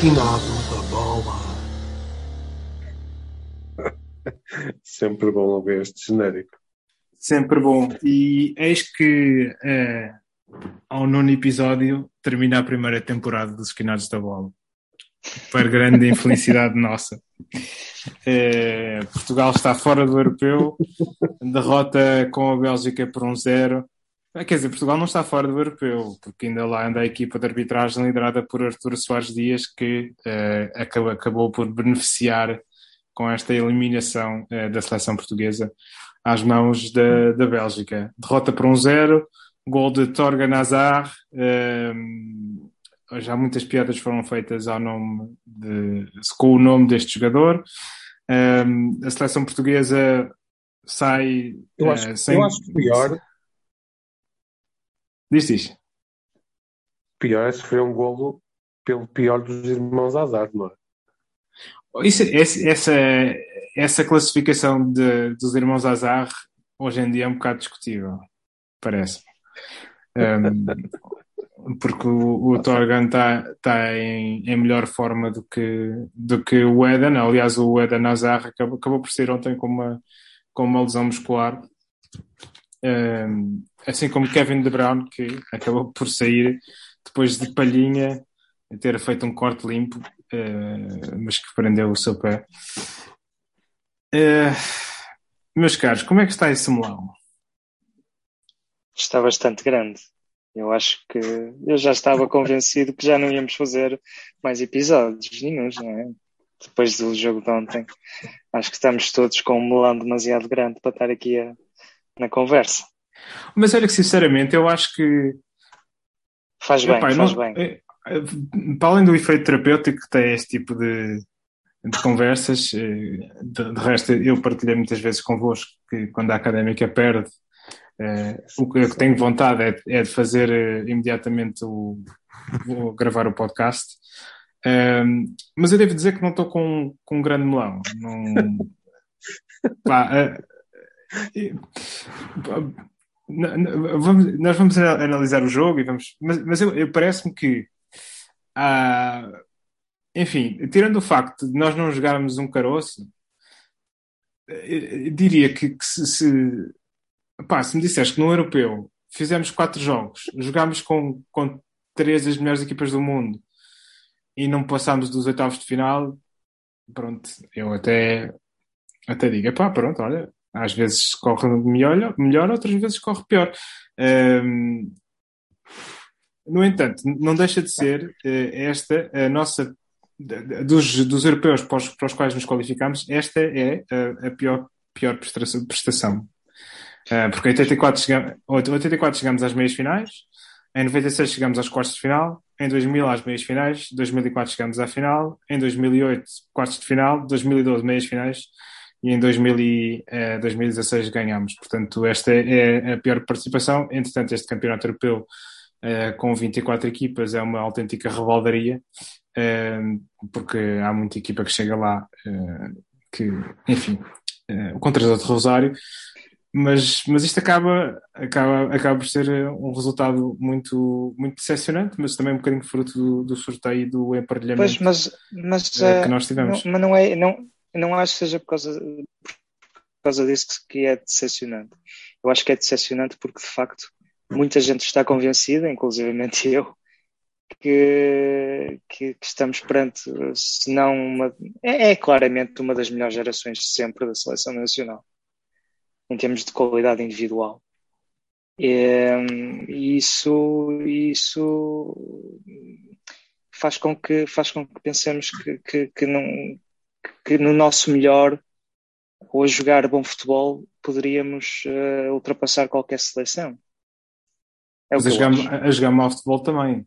esquinado da bola. Sempre bom ouvir este genérico. Sempre bom. E eis que eh, ao nono episódio termina a primeira temporada dos Esquinados da Bola. Para grande infelicidade nossa. Eh, Portugal está fora do europeu, derrota com a Bélgica por um zero. Quer dizer, Portugal não está fora do europeu, porque ainda lá anda a equipa de arbitragem liderada por Artur Soares Dias, que eh, acabou, acabou por beneficiar com esta eliminação eh, da seleção portuguesa às mãos da, da Bélgica. Derrota por um zero, gol de Torga Nazar. eh, já muitas piadas foram feitas ao nome de, com o nome deste jogador. A seleção portuguesa sai Eu acho, sem. eu acho que pior, Diz, diz. pior é sofrer um golo pelo pior dos irmãos Azar, não é? Isso- essa, essa classificação de- dos irmãos Azar hoje em dia é um bocado discutível, parece. porque o, o Torgan está tá em, em melhor forma do que, do que o Eden. Aliás, o Eden Azar acabou, acabou por sair ontem com uma, com uma lesão muscular. Um, assim como Kevin De Bruyne, que acabou por sair depois de palhinha, ter feito um corte limpo, uh, mas que prendeu o seu pé. Uh, meus caros, como é que está esse melão? Está bastante grande. Eu acho que eu já estava convencido que já não íamos fazer mais episódios nenhums, não é? Depois do jogo de ontem. Acho que estamos todos com um melão demasiado grande para estar aqui a, na conversa. Mas olha que sinceramente eu acho que faz bem, Epá, faz não, bem. É, para além do efeito terapêutico que tem este tipo de, de conversas, de, de, resto eu partilhei muitas vezes convosco que quando a académica perde, eh, o que eu tenho vontade é, é de fazer eh, imediatamente o, o, gravar o podcast. Um, mas eu devo dizer que não estou com, com um grande melão. Não, pá, vamos, nós vamos analisar o jogo e vamos. Mas, mas eu, eu parece-me que ah, enfim, tirando o facto de nós não jogarmos um caroço, eu diria que, que se, se, pá, se me disseres que no europeu fizemos quatro jogos, jogámos com, com três das melhores equipas do mundo e não passámos dos oitavos de final, pronto, eu até, até digo, pá, pronto, olha, às vezes corre melhor, melhor outras vezes corre pior. Um, no entanto, não deixa de ser uh, esta a nossa dos, dos europeus para os, para os, quais nos qualificamos, esta é a, a pior, pior prestação. Uh, porque em 84, chegamos, 84 chegamos às meias finais, em 96 chegamos aos quartos de final, em 2000 às meias finais, 2004 chegamos à final, em 2008 quartos de final, 2012 meias finais e em 2000 e, uh, 2016 ganhamos. Portanto, esta é a pior participação. Entretanto, este campeonato europeu uh, com 24 equipas é uma autêntica revaldaria, uh, porque há muita equipa que chega lá que, enfim, o contrato de Rosário. Mas, mas isto acaba, acaba, acaba por ser um resultado muito, muito decepcionante, mas também um bocadinho fruto do, do sorteio e do emparelhamento pois, mas, mas, que nós tivemos. Não, mas não é, não, não acho que seja por causa, por causa disso que é decepcionante. Eu acho que é decepcionante porque, de facto, muita gente está convencida, inclusivamente eu, que, que, que estamos perante, se não uma. É, é, claramente uma das melhores gerações de sempre da seleção nacional, em termos de qualidade individual. E, isso, isso faz com que, faz com que pensemos que, que, que não, que no nosso melhor ou a jogar bom futebol poderíamos uh, ultrapassar qualquer seleção. É mas a jogar, a jogar mau futebol também,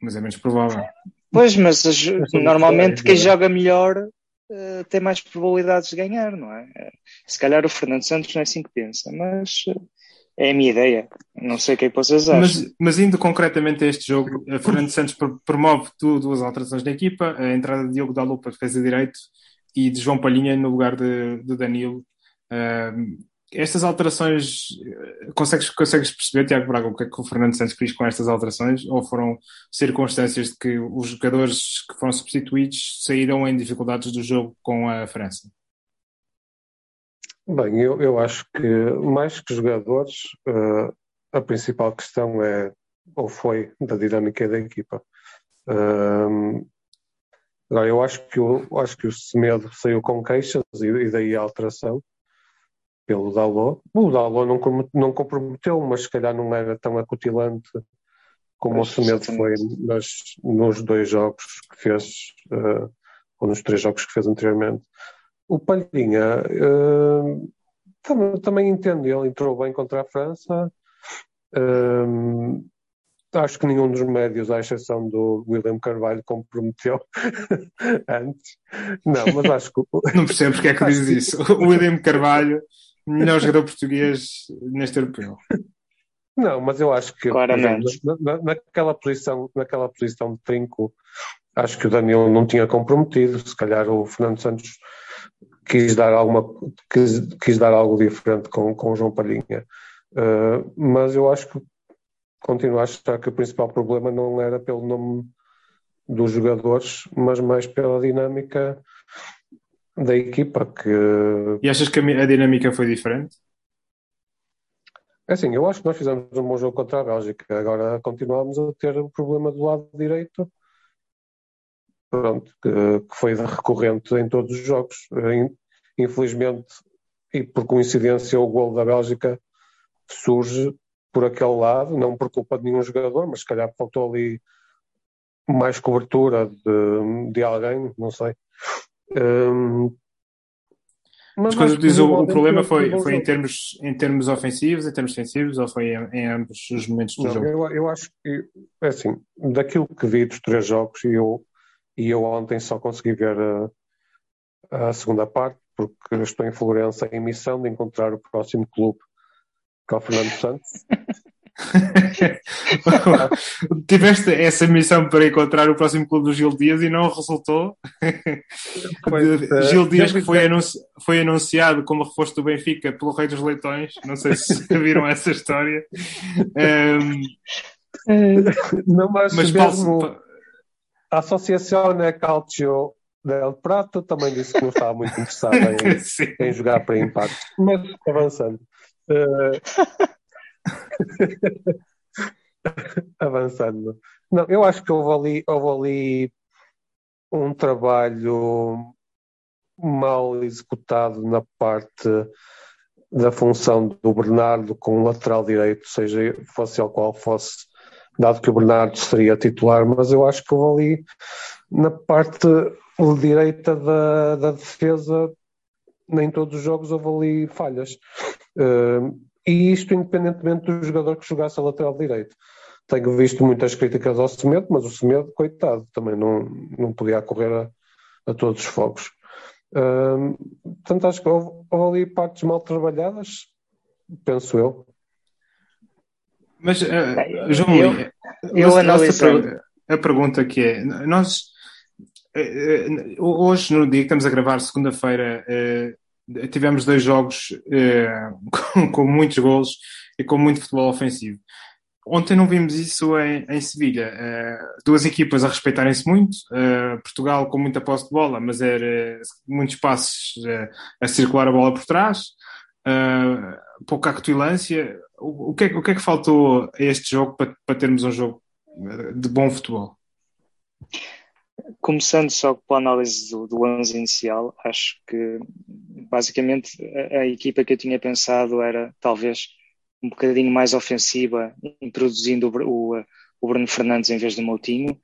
mas é menos provável. Pois, mas a, normalmente quem joga melhor uh, tem mais probabilidades de ganhar, não é? Se calhar o Fernando Santos não é assim que pensa, mas uh, é a minha ideia. Não sei o que é que vocês acham. Mas, mas indo concretamente a este jogo, a Fernando Santos promove duas alterações na equipa, a entrada de Diogo Dalupa, defesa direito, e de João Palhinha no lugar de, de Danilo. Uh, estas alterações, consegues, consegues perceber, Tiago Braga, o que é que o Fernando Santos quis com estas alterações? Ou foram circunstâncias de que os jogadores que foram substituídos saíram em dificuldades do jogo com a França? Bem, eu, eu acho que mais que jogadores, uh, a principal questão é, ou foi, da dinâmica da equipa. Uh, agora, eu acho que, eu, acho que o Semedo saiu com queixas e, e daí a alteração pelo Dalot. O Dalot não, não comprometeu, mas se calhar não era tão acutilante como mas, o Semedo foi nas, nos dois jogos que fez, uh, ou nos três jogos que fez anteriormente. O Palhinha uh, também, também entendo, ele entrou bem contra a França. Uh, acho que nenhum dos médios, à exceção do William Carvalho, comprometeu antes. Não, mas acho que. Não percebo porque é que diz isso. O William Carvalho melhor jogador português neste europeu. Não, mas eu acho que exemplo, na, naquela, posição, naquela posição de trinco, acho que o Danilo não tinha comprometido. Se calhar o Fernando Santos quis dar, alguma, quis, quis dar algo diferente com, com o João Palhinha. Uh, mas eu acho que continuo a achar que o principal problema não era pelo nome dos jogadores, mas mais pela dinâmica da equipa que. E achas que a dinâmica foi diferente? É assim, eu acho que nós fizemos um bom jogo contra a Bélgica. Agora continuamos a ter o problema do lado direito, pronto, que, que foi recorrente em todos os jogos. Infelizmente, e por coincidência, o gol da Bélgica surge por aquele lado, não por culpa de nenhum jogador, mas se calhar faltou ali mais cobertura de, de alguém, não sei. Um, mas, quando diz o, o problema foi, foi em, termos, em termos ofensivos, em termos defensivos, ou foi em, em ambos os momentos do não, jogo? Eu, eu acho que, é assim, daquilo que vi dos três jogos, e eu, e eu ontem só consegui ver a, a segunda parte, porque estou em Florença em missão de encontrar o próximo clube, que é o Fernando Santos. Tiveste essa missão para encontrar o próximo clube do Gil Dias e não resultou. Pois, uh, Gil Dias que foi, anunci foi anunciado como reforço do Benfica pelo Rei dos Leitões. Não sei se viram essa história. Um, não, mas, mas mesmo a Associação Calcio del Prato também disse que não estava muito interessado em, em jogar para impacto. Mas avançando. Uh, Avançando. Não, eu acho que houve ali, houve ali um trabalho mal executado na parte da função do Bernardo com o lateral direito, seja fosse ele qual fosse, dado que o Bernardo seria titular, mas eu acho que houve ali na parte direita da, da defesa, nem todos os jogos houve ali falhas. Uh, e isto independentemente do jogador que jogasse a lateral direito. Tenho visto muitas críticas ao Semedo, mas o Semedo, coitado, também não, não podia correr a, a todos os fogos. Um, portanto, acho que houve, houve, ali partes mal trabalhadas, penso eu. Mas, uh, João, eu, eu analisando... a pergunta que é, nós uh, hoje, no dia que estamos a gravar, segunda-feira, uh, tivemos dois jogos eh, com, muitos golos e com muito futebol ofensivo. Ontem não vimos isso em, em Sevilha. Eh, duas equipas a respeitarem-se muito, eh, Portugal com muita posse de bola, mas era muitos passos a circular a bola por trás, pouca acutilância. O, o, que é, o que é que faltou a este jogo para, para termos um jogo de bom futebol? Começando só pela análise do, do 11 inicial, acho que basicamente a, a, equipa que eu tinha pensado era talvez um bocadinho mais ofensiva, introduzindo o, o, o Bruno Fernandes em vez do Moutinho.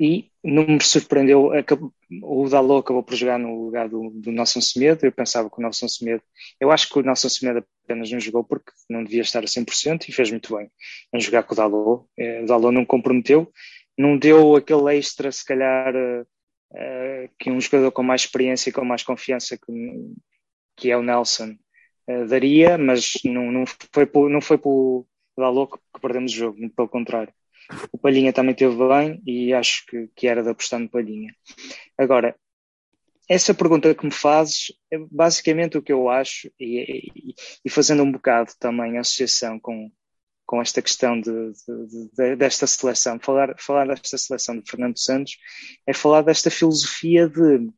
E não me surpreendeu, acabou, o Dalot acabou por jogar no lugar do, do Nelson Semedo. Eu pensava que o Nelson Semedo, eu acho que o Nelson Semedo apenas não jogou porque não devia estar a 100% e fez muito bem em jogar com o Dalot. Eh, o Dalot não comprometeu não deu aquele extra, se calhar, uh, que um jogador com mais experiência e com mais confiança que, que é o Nelson uh, daria, mas não, não foi por, não foi por dar louco que perdemos o jogo, pelo contrário. O Palhinha também teve bem e acho que, que era de apostar no Palhinha. Agora, essa pergunta que me fazes é basicamente o que eu acho, e, e, e fazendo um bocado também associação com, com esta questão de, de, de, desta seleção. Falar, falar desta seleção de Fernando Santos é falar desta filosofia de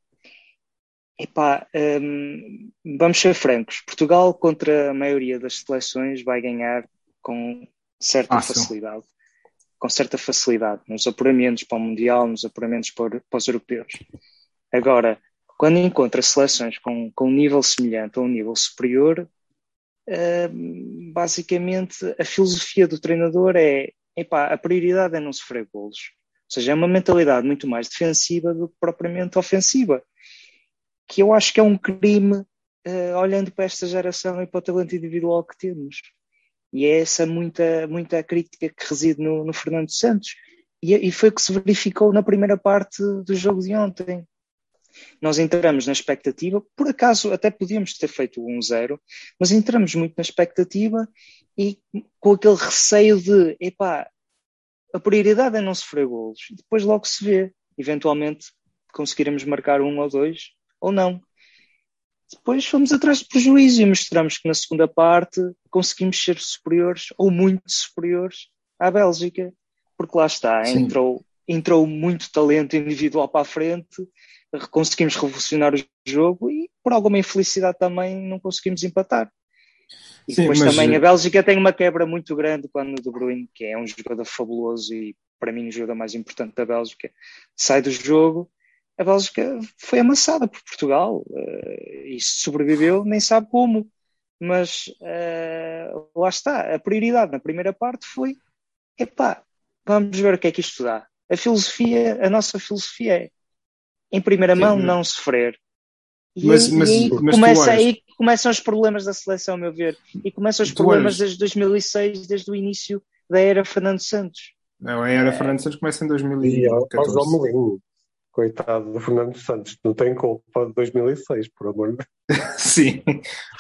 epá, um, vamos ser francos, Portugal contra a maioria das seleções vai ganhar com certa facilidade. Com certa facilidade, nos apuramentos para o Mundial, nos apuramentos para, para os europeus. Agora, quando encontra seleções com, com um nível semelhante ou um nível superior, basicamente a filosofia do treinador é epá, a prioridade é não sofrer golos. Ou seja, é uma mentalidade muito mais defensiva do que propriamente ofensiva. Que eu acho que é um crime uh, olhando para esta geração e para o talento individual que temos. E é essa muita, muita crítica que reside no, no Fernando Santos. E, e foi o que se verificou na primeira parte do jogo de ontem. Nós entramos na expectativa, por acaso até podíamos ter feito um zero, mas entramos muito na expectativa e com aquele receio de, epá, a prioridade é não sofrer golos. Depois logo se vê, eventualmente conseguiremos marcar um ou dois, ou não. Depois fomos atrás de prejuízo e mostramos que na segunda parte conseguimos ser superiores, ou muito superiores, à Bélgica. Porque lá está, entrou, entrou muito talento individual para a frente, conseguimos revolucionar o jogo e por alguma infelicidade também não conseguimos empatar. E Sim, depois mas... também a Bélgica tem uma quebra muito grande quando o De Bruyne, que é um jogador fabuloso e para mim o jogador mais importante da Bélgica, sai do jogo. A Bélgica foi amassada por Portugal uh, e sobreviveu, nem sabe como. Mas uh, lá está, a prioridade na primeira parte foi: epá, vamos ver o que é que isto dá. A filosofia, a nossa filosofia é em primeira Sim, mão, não sofrer. E, mas, mas, aí, mas começa, aí começam os problemas da seleção, a meu ver. E começam os problemas desde 2006, desde o início da era Fernando Santos. Não, a era Fernando Santos começa em 2014. Coitado do Fernando Santos, não tem culpa de 2006, por amor de Deus. Sim,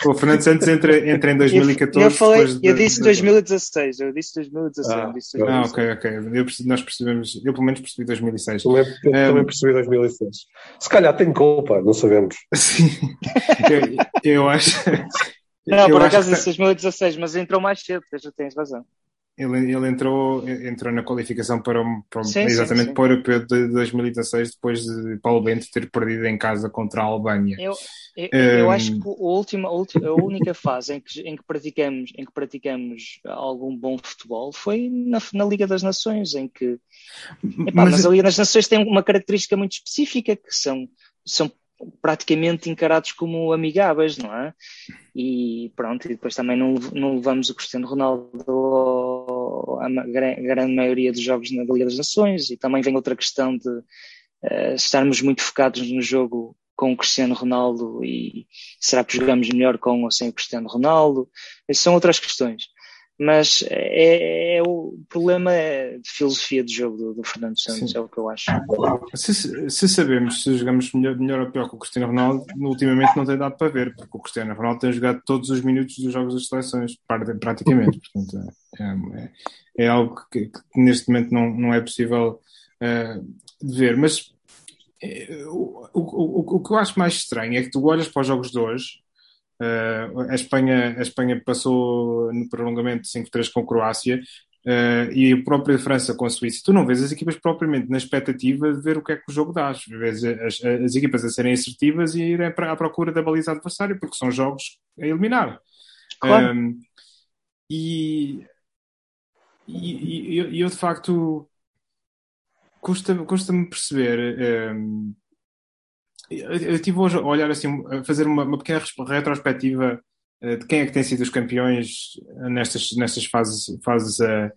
o Fernando Santos entra, entra em 2014. Eu, falei, eu disse 2016, eu disse 2016. Ah, disse 2016. ah ok, ok. Eu, nós percebemos, eu pelo menos percebi 2006. Também, eu um, também percebi 2006. Se calhar tem culpa, não sabemos. Sim, eu, eu acho. Não, por acaso disse 2016, mas entrou mais cedo, já tens razão. Ele, ele entrou, entrou na qualificação para, para sim, exatamente sim, sim. para o Europeu de 2016, depois de Paulo Bento ter perdido em casa contra a Albânia. Eu, eu, um... eu acho que a, última, a, última, a única fase em que, em, que praticamos, em que praticamos algum bom futebol foi na, na Liga das Nações, em que epá, mas... mas a Liga das Nações tem uma característica muito específica, que são, são praticamente encarados como amigáveis, não é? E pronto, e depois também não, não levamos o Cristiano Ronaldo à grande maioria dos jogos na Liga das Nações e também vem outra questão de uh, estarmos muito focados no jogo com o Cristiano Ronaldo e será que jogamos melhor com ou sem o Cristiano Ronaldo? Essas são outras questões mas é, é, o problema é de filosofia de jogo do, do Fernando Santos, Sim. é o que eu acho. Se, se, sabemos se jogamos melhor, melhor ou pior que o Cristiano Ronaldo, ultimamente não tem dado para ver, porque o Cristiano Ronaldo tem jogado todos os minutos dos jogos das seleções, praticamente. Portanto, é, é, é algo que, que, neste momento não, não é possível uh, de ver. Mas é, o, o, o, o que eu acho mais estranho é que tu olhas para os jogos de hoje Uh, a, Espanha, a Espanha passou no prolongamento 5-3 com a Croácia uh, e a própria França com a Suíça. Tu não vês as equipas propriamente na expectativa de ver o que é que o jogo dá. Vês as, as equipas a serem assertivas e irem à procura da baliza adversária, porque são jogos a eliminar. Claro. Um, ehm, e, e, e, eu, de facto, custa-me custa perceber. Um, ehm, eu estive hoje a olhar assim, a fazer uma, uma pequena retrospectiva uh, de quem é que tem sido os campeões nestas, nestas fases, fases uh,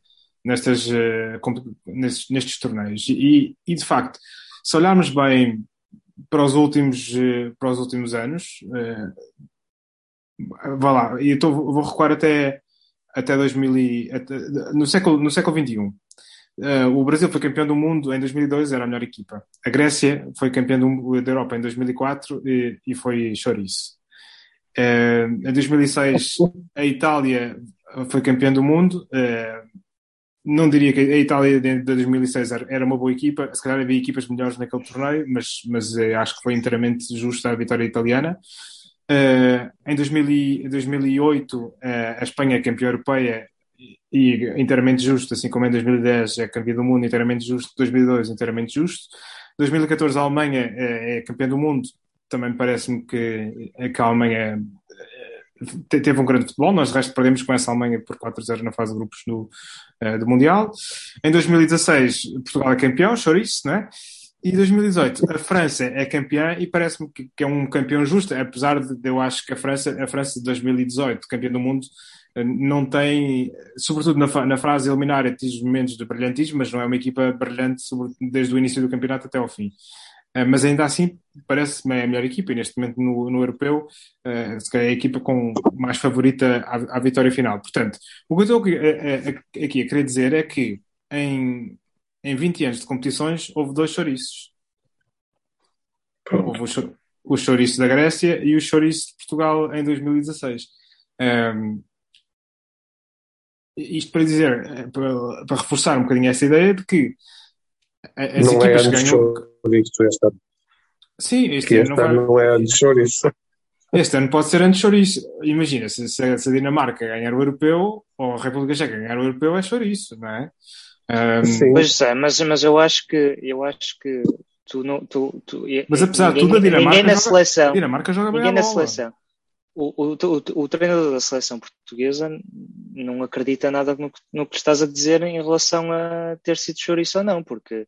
nestas, uh, nestes, nestes, torneios. E, e, de facto, se olharmos bem para os últimos, para os últimos anos, vá lá, e vou recuar até, até 2000 e, até, no, século, no século XXI. Uh, o Brasil foi campeão do mundo em 2002, era a melhor equipa. A Grécia foi campeã do, da Europa em 2004 e, e foi chouriço. Uh, em 2006, a Itália foi campeã do mundo. Uh, não diria que a Itália de 2006 era uma boa equipa, se calhar havia equipas melhores naquele torneio, mas, mas eh, acho que foi inteiramente justa a vitória italiana. Uh, em 2000, 2008, uh, a Espanha é campeã europeia e inteiramente justo, assim como em 2010 é campeã do mundo, inteiramente justo, 2002 inteiramente justo. 2014 a Alemanha é, é campeã do mundo, também parece-me que, que a Alemanha teve um grande futebol, nós de resto perdemos com essa Alemanha por 4-0 na fase de grupos do, do Mundial. Em 2016, Portugal é campeão, chouriço, né? E 2018, a França é campeã e parece-me que, é um campeão justo, apesar de eu acho que a França, a França de 2018, campeã do mundo, eh, não tem, sobretudo na, na fase eliminar, tive momentos de brilhantismo, mas não é uma equipa brilhante desde o início do campeonato até ao fim. Eh, mas ainda assim parece-me a melhor equipa e neste momento no, no europeu uh, se calhar é a equipa com mais favorita à, à vitória final. Portanto, o que eu estou aqui a, a, querer dizer é que em, em 20 anos de competições houve dois chouriços. Houve o, o chouriço da Grécia e o chouriço de Portugal em 2016. Um, isto para dizer, eh, para, para, reforçar um bocadinho essa ideia de que as não equipas é ganham. Chouriço este ano. Sim, este, que este ano, ano não, vai... não é de chouriço. Este ano pode ser antes chouriço. Imagina, se, se, a Dinamarca ganhar o europeu ou a República Checa ganhar o europeu, é chouriço, não é? Um... Sim. Pois é, mas, mas eu acho que eu acho que tu não. Tu, tu, mas apesar de tudo, a Dinamarca. Ninguém na joga, seleção. A Dinamarca joga bem ninguém na bola. seleção. O, o, o, treinador da seleção portuguesa não acredita nada no, no que estás a dizer em relação a ter sido chouriço ou não, porque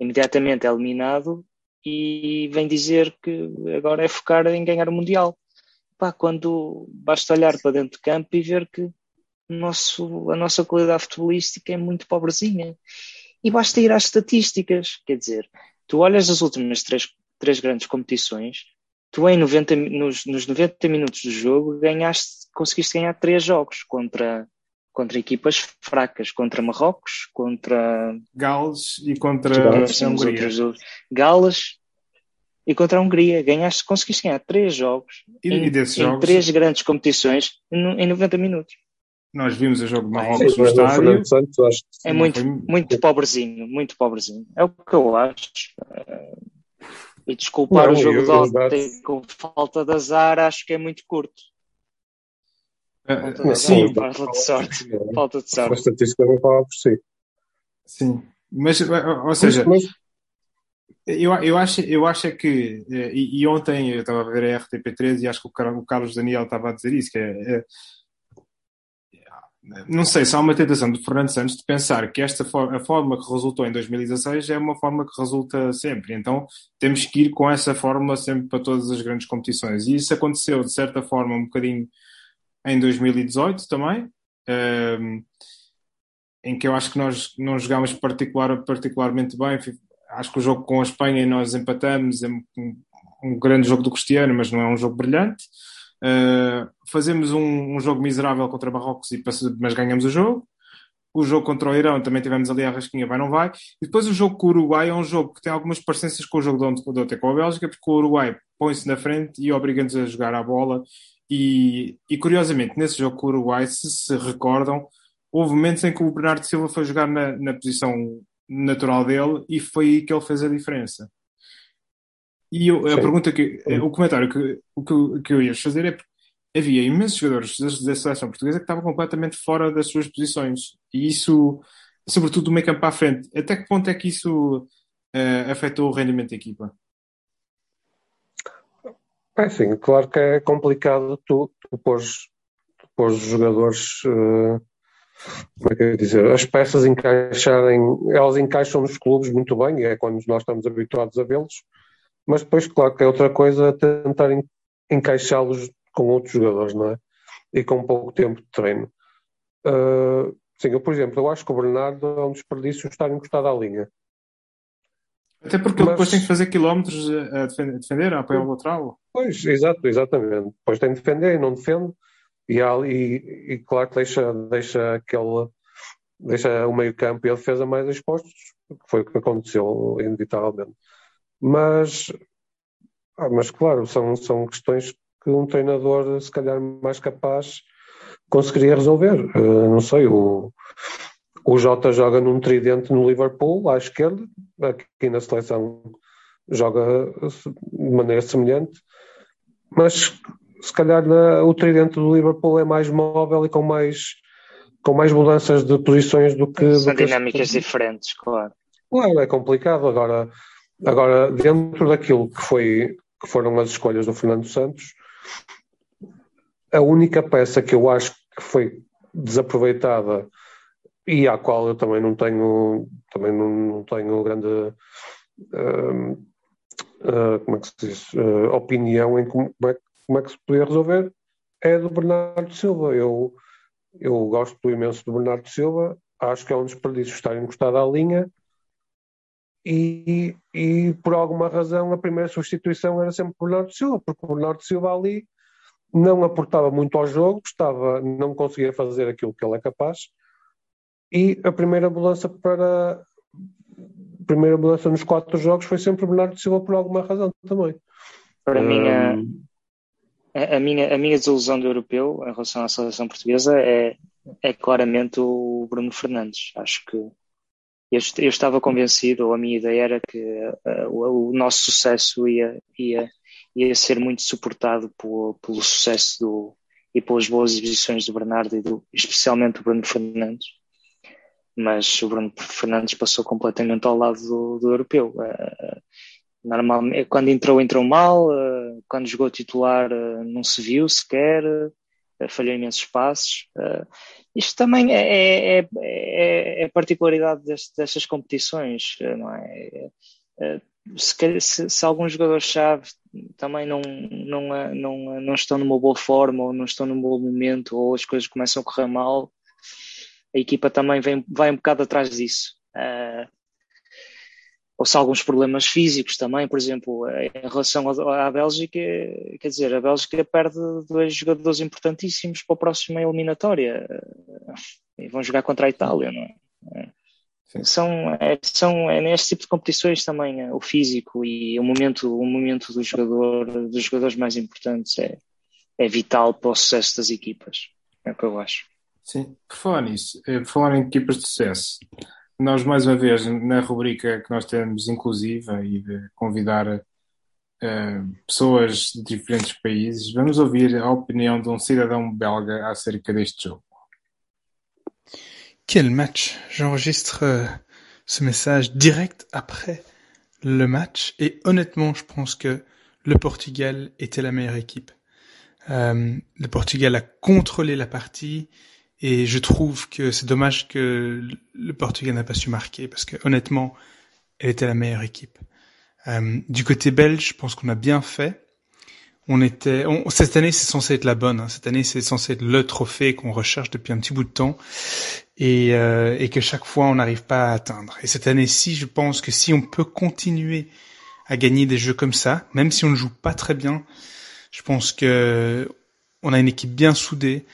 imediatamente é eliminado e vem dizer que agora é focar em ganhar o Mundial. Pá, quando basta olhar para dentro de campo e ver que nosso, a nossa qualidade futebolística é muito pobrezinha. E basta ir às estatísticas, quer dizer, tu olhas as últimas três, três grandes competições, tu em 90, nos, nos 90 minutos do jogo ganhaste, conseguiste ganhar três jogos contra contra equipas fracas, contra Marrocos, contra Gales e contra a Hungria. Gales e contra a Hungria. Ganhaste, conseguiste ganhar três jogos e, em, e desses em jogos, três grandes competições em, em 90 minutos. Nós vimos o jogo de Marrocos no estádio. Santos, acho é muito, foi... muito pobrezinho, muito pobrezinho. É o que eu acho. E desculpar Não, o jogo eu- de ontem com falta de azar, acho que é muito curto. Falta de azar, sim, falta de sorte. Falta de A sorte. estatística não fala por si. sim. Mas, uh, ou seja, Mas, eu, eu, acho, eu acho é que, eh, e, e ontem eu estava a ver a RTP3 e acho que o Car- o Carlos Daniel estava a dizer isso, que é, é- não sei se há uma tentação de Fernando Santos de pensar que esta for- a forma que resultou em 2016 é uma forma que resulta sempre. Então temos que ir com essa fórmula sempre para todas as grandes competições. E isso aconteceu, de certa forma, um bocadinho em 2018 também, ehm, em que eu acho que nós não jogámos particular, particularmente bem. Acho que o jogo com a Espanha nós empatamos, é um, um grande jogo do Cristiano, mas não é um jogo brilhante. Uh, fazemos um, um jogo miserável contra Marrocos, e, mas ganhamos o jogo. O jogo contra o Irão também tivemos ali a rasquinha, vai não vai. E depois o jogo com o Uruguai é um jogo que tem algumas parecências com o jogo de ontem, de ontem com a Bélgica, porque o Uruguai põe-se na frente e obriga-nos a jogar a bola. E, e curiosamente, nesse jogo com o Uruguai, se se recordam, houve momentos em que o Bernardo Silva foi jogar na, na posição natural dele e foi aí que ele fez a diferença. E eu- a Sim. pergunta que, o comentário que, o que, eu- que eu ia fazer é porque havia imensos jogadores da, seleção portuguesa que estavam completamente fora das suas posições. E isso, sobretudo do meio campo para a frente. Até que ponto é que isso eh, afetou o rendimento da equipa? É sim, claro que é complicado tu, tu pôres, tu os jogadores, eh, como é que eu ia dizer, as peças encaixarem, elas encaixam nos clubes muito bem, e é quando nós estamos habituados a vê-los, mas depois, claro que é outra coisa tentar en- encaixá-los com outros jogadores, não é? E com pouco tempo de treino. Eh, sim, eu, por exemplo, eu acho que o Bernardo é um desperdício estar encostado à linha. Até porque ele Mas- depois tem que fazer quilómetros a defender, a, defender, a apoiar o lateral. Pois, exato, exatamente. Depois tem de defender e não defende, e, há e, e claro que deixa, deixa aquele deixa o meio-campo e a defesa mais expostos, que foi o que aconteceu, inevitavelmente. Mas, ah, mas claro, são, são questões que um treinador, se calhar mais capaz, conseguiria resolver. Eh, não sei, o, o Jota joga num tridente no Liverpool, à esquerda, aqui na seleção joga de maneira semelhante, mas se calhar na, o tridente do Liverpool é mais móvel e com mais, com mais mudanças de posições do que. São do dinâmicas as... diferentes, claro. Claro, é complicado. Agora, agora, dentro daquilo que, foi, que foram as escolhas do Fernando Santos, a única peça que eu acho que foi desaproveitada e à qual eu também não tenho também não, não tenho grande uh, como é que se diz uh, opinião em como é, como é que se podia resolver é do Bernardo Silva. Eu, eu gosto imenso do Bernardo Silva acho que é um desperdício estar encostado à linha e, e por alguma razão a primeira substituição era sempre o Bernardo Silva porque o Bernardo Silva ali não aportava muito ao jogo, estava, não conseguia fazer aquilo que ele é capaz. E a primeira mudança para a primeira mudança nos quatro jogos foi sempre o Bernardo Silva por alguma razão também. Para um... mim, a, a, minha, a minha desilusão do europeu em relação à seleção portuguesa é, é claramente o Bruno Fernandes. Acho que eu, eu estava convencido, ou a minha ideia era que uh, o, o, nosso sucesso ia, ia, ia ser muito suportado pelo, pelo sucesso do, e pelas boas exibições do Bernardo e do, especialmente do Bruno Fernandes. Mas o Bruno Fernandes passou completamente ao lado do, do europeu. Uh, normalmente, quando entrou, entrou mal, uh, quando jogou titular, não se viu sequer, falhou imensos passos. isto também é, é, é, é particularidade deste, destas competições, não é? se, se, se alguns jogadores-chave também não, não, não, não estão numa boa forma ou não estão num bom momento ou as coisas começam a correr mal, a equipa também vem, vai um bocado atrás disso. Ou se alguns problemas físicos também, por exemplo, em relação à Bélgica, quer dizer, a Bélgica perde dois jogadores importantíssimos para a próxima eliminatória e vão jogar contra a Itália, não é? São, é, são é neste tipo de competições também é, o físico e o momento, o momento do jogador, dos jogadores mais importantes é, é vital para o sucesso das equipas. É o que eu acho. Sim, por falar nisso, eh, por falar em equipas de sucesso, nós mais uma vez na rubrica que nós temos inclusiva e de convidar uh, pessoas de diferentes países, vamos ouvir a opinião de um cidadão belga acerca deste jogo. Quel match? J'enregistre euh, ce message direct après le match et honnêtement, je pense que le Portugal était la meilleure équipe. Euh, le Portugal a contrôlé la partie et je trouve que c'est dommage que le Portugal n'a pas su marquer parce que honnêtement, elle était la meilleure équipe. Euh, du côté belge, je pense qu'on a bien fait on était, cette année c'est censé être la bonne. Hein. Cette année c'est censé être le trophée qu'on recherche depuis un petit bout de temps et, euh, et que chaque fois on n'arrive pas à atteindre. Et cette année-ci, je pense que si on peut continuer à gagner des jeux comme ça, même si on ne joue pas très bien, je pense que on a une équipe bien soudée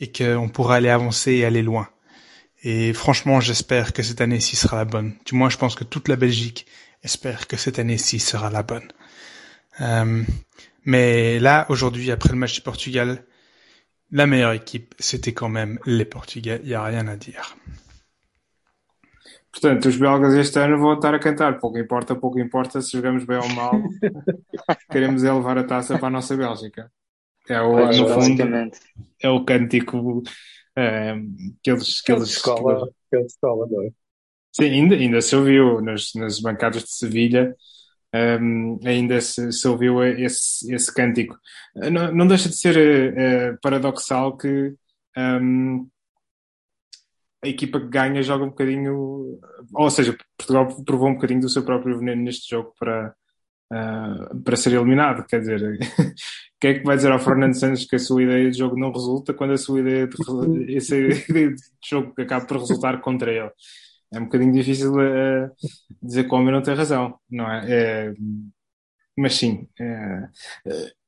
et qu'on pourra aller avancer et aller loin. Et franchement, j'espère que cette année-ci sera la bonne. Du moins, je pense que toute la Belgique espère que cette année-ci sera la bonne. Euh, mais là, aujourd'hui, après le match du Portugal, la meilleure équipe, c'était quand même les Portugais. Il n'y a rien à dire. Portanto, os belgas este ano vão estar a cantar. Pouco importa, pouco importa se jogamos bem ou mal. Queremos é levar a taça para a nossa Bélgica. É o, pois, no fundo, é o cântico é, que eles. Que eles escola, que eles escola, não é? Sim, ainda, ainda se ouviu nas, nas bancadas de Sevilha um, ainda se, se, ouviu esse, esse cântico. Não, não deixa de ser uh, paradoxal que um, a equipa que ganha joga um bocadinho, ou seja, Portugal provou um bocadinho do seu próprio veneno neste jogo para, uh, para ser eliminado. Quer dizer, quem é que vai dizer ao Fernando Santos que a sua ideia de jogo não resulta quando a sua ideia de, essa ideia de jogo acaba por resultar contra ele? é um bocadinho difícil uh, dizer que o homem não tem razão, não é? é mas sim, é,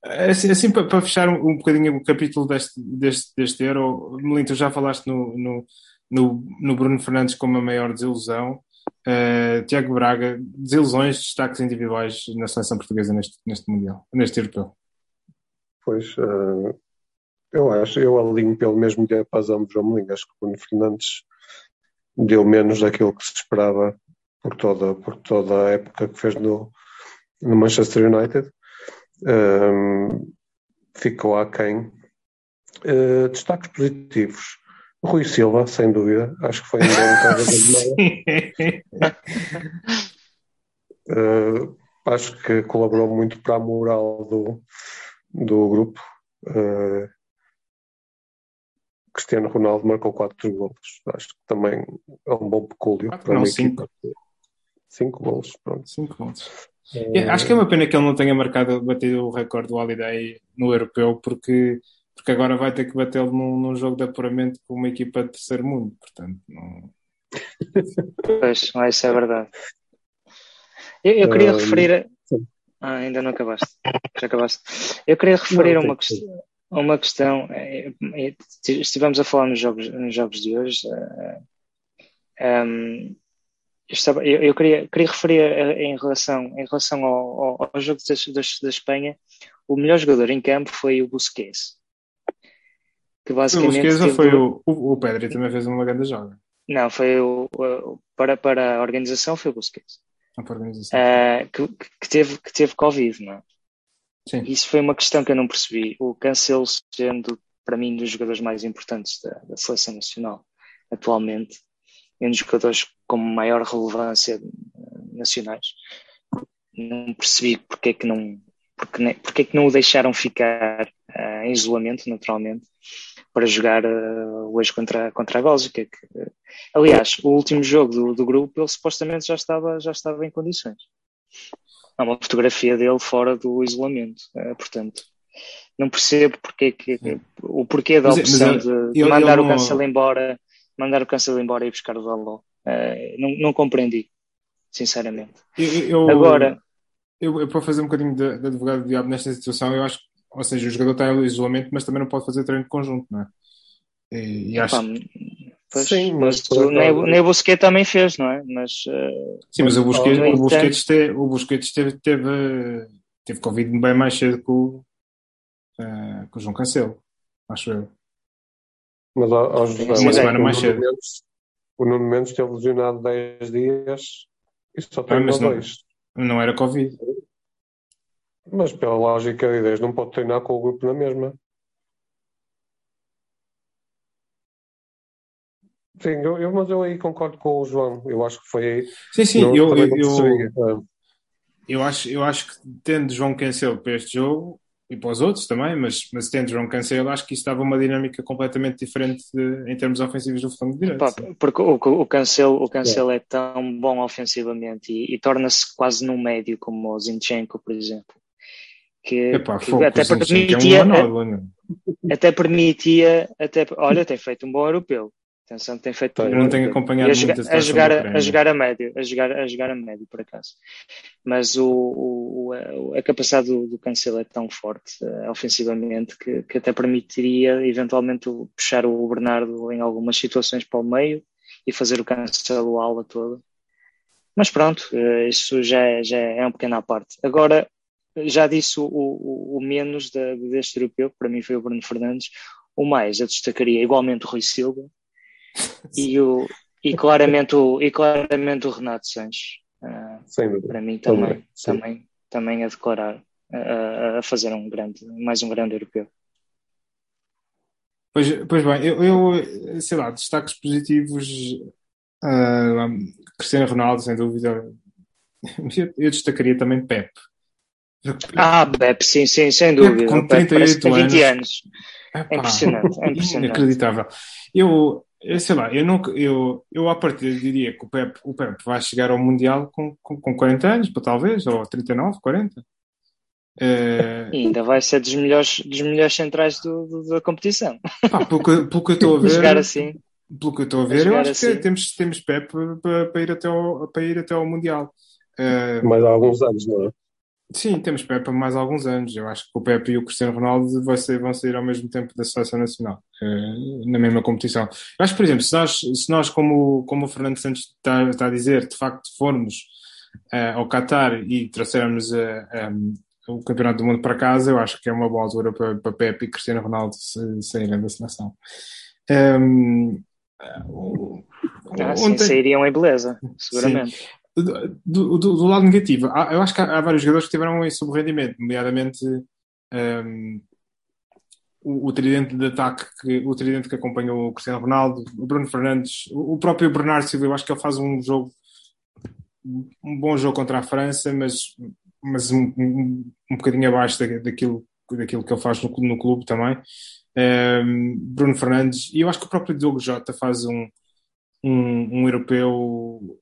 é, assim, assim para, para, fechar um, um bocadinho o capítulo deste, deste, deste Euro, Melinto, já falaste no, no, no, no, Bruno Fernandes como a maior desilusão. Uh, Tiago Braga, desilusões, destaques individuais na seleção portuguesa neste, neste Mundial, neste Europeu? Pois, uh, eu acho, eu alinho pelo mesmo dia para ambos, João Acho que o Bruno Fernandes deu menos daquilo que se esperava por toda, por toda a época que fez no, no Manchester United. Um, ficou aquém. Uh, destaques positivos. Rui Silva, sem dúvida, acho que foi um bom uh, Acho que colaborou muito para a moral do, do grupo. Uh, Cristiano Ronaldo marcou 4 golos. Acho que também é um bom pecúlio para não, cinco. equipa. 5 golos, pronto. 5 golos. É, acho que é uma pena que ele não tenha marcado, batido o recorde do Holiday no europeu, porque, porque agora vai ter que batê-lo num, num jogo de apuramento com uma equipa de terceiro mundo, portanto, não. Pois, isso é verdade. Eu, eu queria uh, referir. Ah, ainda não acabaste. Já acabaste. Eu queria referir não, uma, questão, uma questão. É, é, estivemos a falar nos jogos, nos jogos de hoje. Uh, um, eu, estava, eu, eu, queria, queria referir em relação, em relação ao, ao, ao jogo da, da, Espanha, o melhor jogador em campo foi o Busquets. Que basicamente o teve... foi o, o, o Pedri também fez uma grande joga. Não, foi o, o, para, para a organização foi o Busquets. Ah, para a organização. Uh, que, que, teve, que teve Covid, não é? Sim. Isso foi uma questão que eu não percebi. O Cancelo sendo, para mim, um dos jogadores mais importantes da, da seleção nacional atualmente, um dos jogadores com maior relevância eh, nacionais. Não percebi porque é que não, porque, porque é que não o deixaram ficar uh, em isolamento, naturalmente, para jogar uh, hoje contra, contra a Bélgica. Que, uh, aliás, o último jogo do, do grupo, ele supostamente já estava, já estava em condições. Há uma fotografia dele fora do isolamento, portanto. Não percebo porque é que, o porquê da opção mas, mas, de, de mandar o Cancelo embora mandar o Cancelo embora e buscar o. Uh, não, não compreendi, sinceramente. Eu, eu, Agora, eu, eu, para fazer um bocadinho de, de advogado de diabo nesta situação, eu acho que, ou seja, o jogador está em isolamento, mas também não pode fazer treino de conjunto, não é? E, e acho... Pois, Sim, mas, tu, nem, nem o Busquets também fez, não é? Mas, uh, Sim, mas o Busquets, o Busquets, teve, o Busquets teve, teve, teve Covid bem mais cedo que o, uh, que o João Cancelo, acho eu. Mas aos uma semana mais cedo. O Nuno Mendes teve lesionado 10 dias e só tem ah, dois. Não, era Covid. Mas pela lógica de ideias, não pode treinar com o grupo na mesma. Sim, eu, eu, mas eu aí concordo com o João. Eu acho que foi aí. Sim, sim, não, eu, eu, eu, eu, acho, eu acho que tendo João Cancelo para este jogo, e para os outros também, mas, mas tendo João Cancelo, acho que isso dava uma dinâmica completamente diferente de, em termos ofensivos do flanco direito. Pá, porque o, o Cancelo, o Cancelo é. é tão bom ofensivamente e, e torna-se quase no médio, como o Zinchenko, por exemplo. Que, Epá, que até permitia, é até permitia, até, olha, tem feito um bom europeu. Atenção, tem feito. Eu não tenho acompanhado a, jogar, a jogar, a, jogar a médio, a jogar, a jogar a médio, por acaso. Mas o, o a capacidade do, do Cancelo é tão forte uh, ofensivamente que, que até permitiria eventualmente puxar o Bernardo em algumas situações para o meio e fazer o Cancelo a aula toda. Mas pronto, uh, isso já é, já é um pequeno à parte. Agora, já disse o, o, o menos de, deste europeu, que para mim foi o Bruno Fernandes. O mais, eu destacaria igualmente o Rui Silva, e, o, e, claramente o, e claramente o Renato Sanches. Uh, para mim também, também, também a declarar, a, a fazer um grande, mais um grande europeu. Pois, pois bem, eu, eu sei lá, destaques positivos, uh, Cristiano Ronaldo, sem dúvida. Eu, eu destacaria também Pep. Ah, Pep, sim, sim, sem dúvida. com 38 anos. 20 anos. é impressionante, é impressionante. Inacreditável. Eu, eu sei lá, eu, nunca, eu, eu à partida diria que o Pep, o Pep vai chegar ao Mundial com, com, com 40 anos, talvez, ou 39, 40. Uh... E ainda vai ser dos melhores, dos melhores centrais do, do da competição. Pá, pelo, que, pelo que eu estou a ver. jogar assim. Pelo que eu estou a ver, eu acho assim. que temos, temos Pep para, para, ir até ao, para ir até ao Mundial. Uh... Mais há alguns anos, não é? Sim, temos Pepe há mais alguns anos. Eu acho que o Pepe e o Cristiano Ronaldo vão sair, vão sair ao mesmo tempo da Seleção Nacional, uh, na mesma competição. Eu acho que, por exemplo, se nós, se nós como, como o Fernando Santos está, está a dizer, de facto formos uh, ao Qatar e trouxermos uh, eh, um, o Campeonato do Mundo para casa, eu acho que é uma boa altura para, para Pepe e Cristiano Ronaldo saírem da seleção. Um, Ah, sim, ontem- sairiam em beleza, seguramente. Do, do- do lado negativo, há- eu acho que há, há vários jogadores que tiveram em subrendimento, nomeadamente um, o, o tridente de ataque, que, o tridente que acompanha o Cristiano Ronaldo, o Bruno Fernandes, o, o próprio Bernardo Silva, eu acho que ele faz um jogo, um bom jogo contra a França, mas, mas um, um, um bocadinho abaixo da- daquilo, daquilo que ele faz no, no clube também. Um, Bruno Fernandes, e eu acho que o próprio Diogo Jota faz um, um, um europeu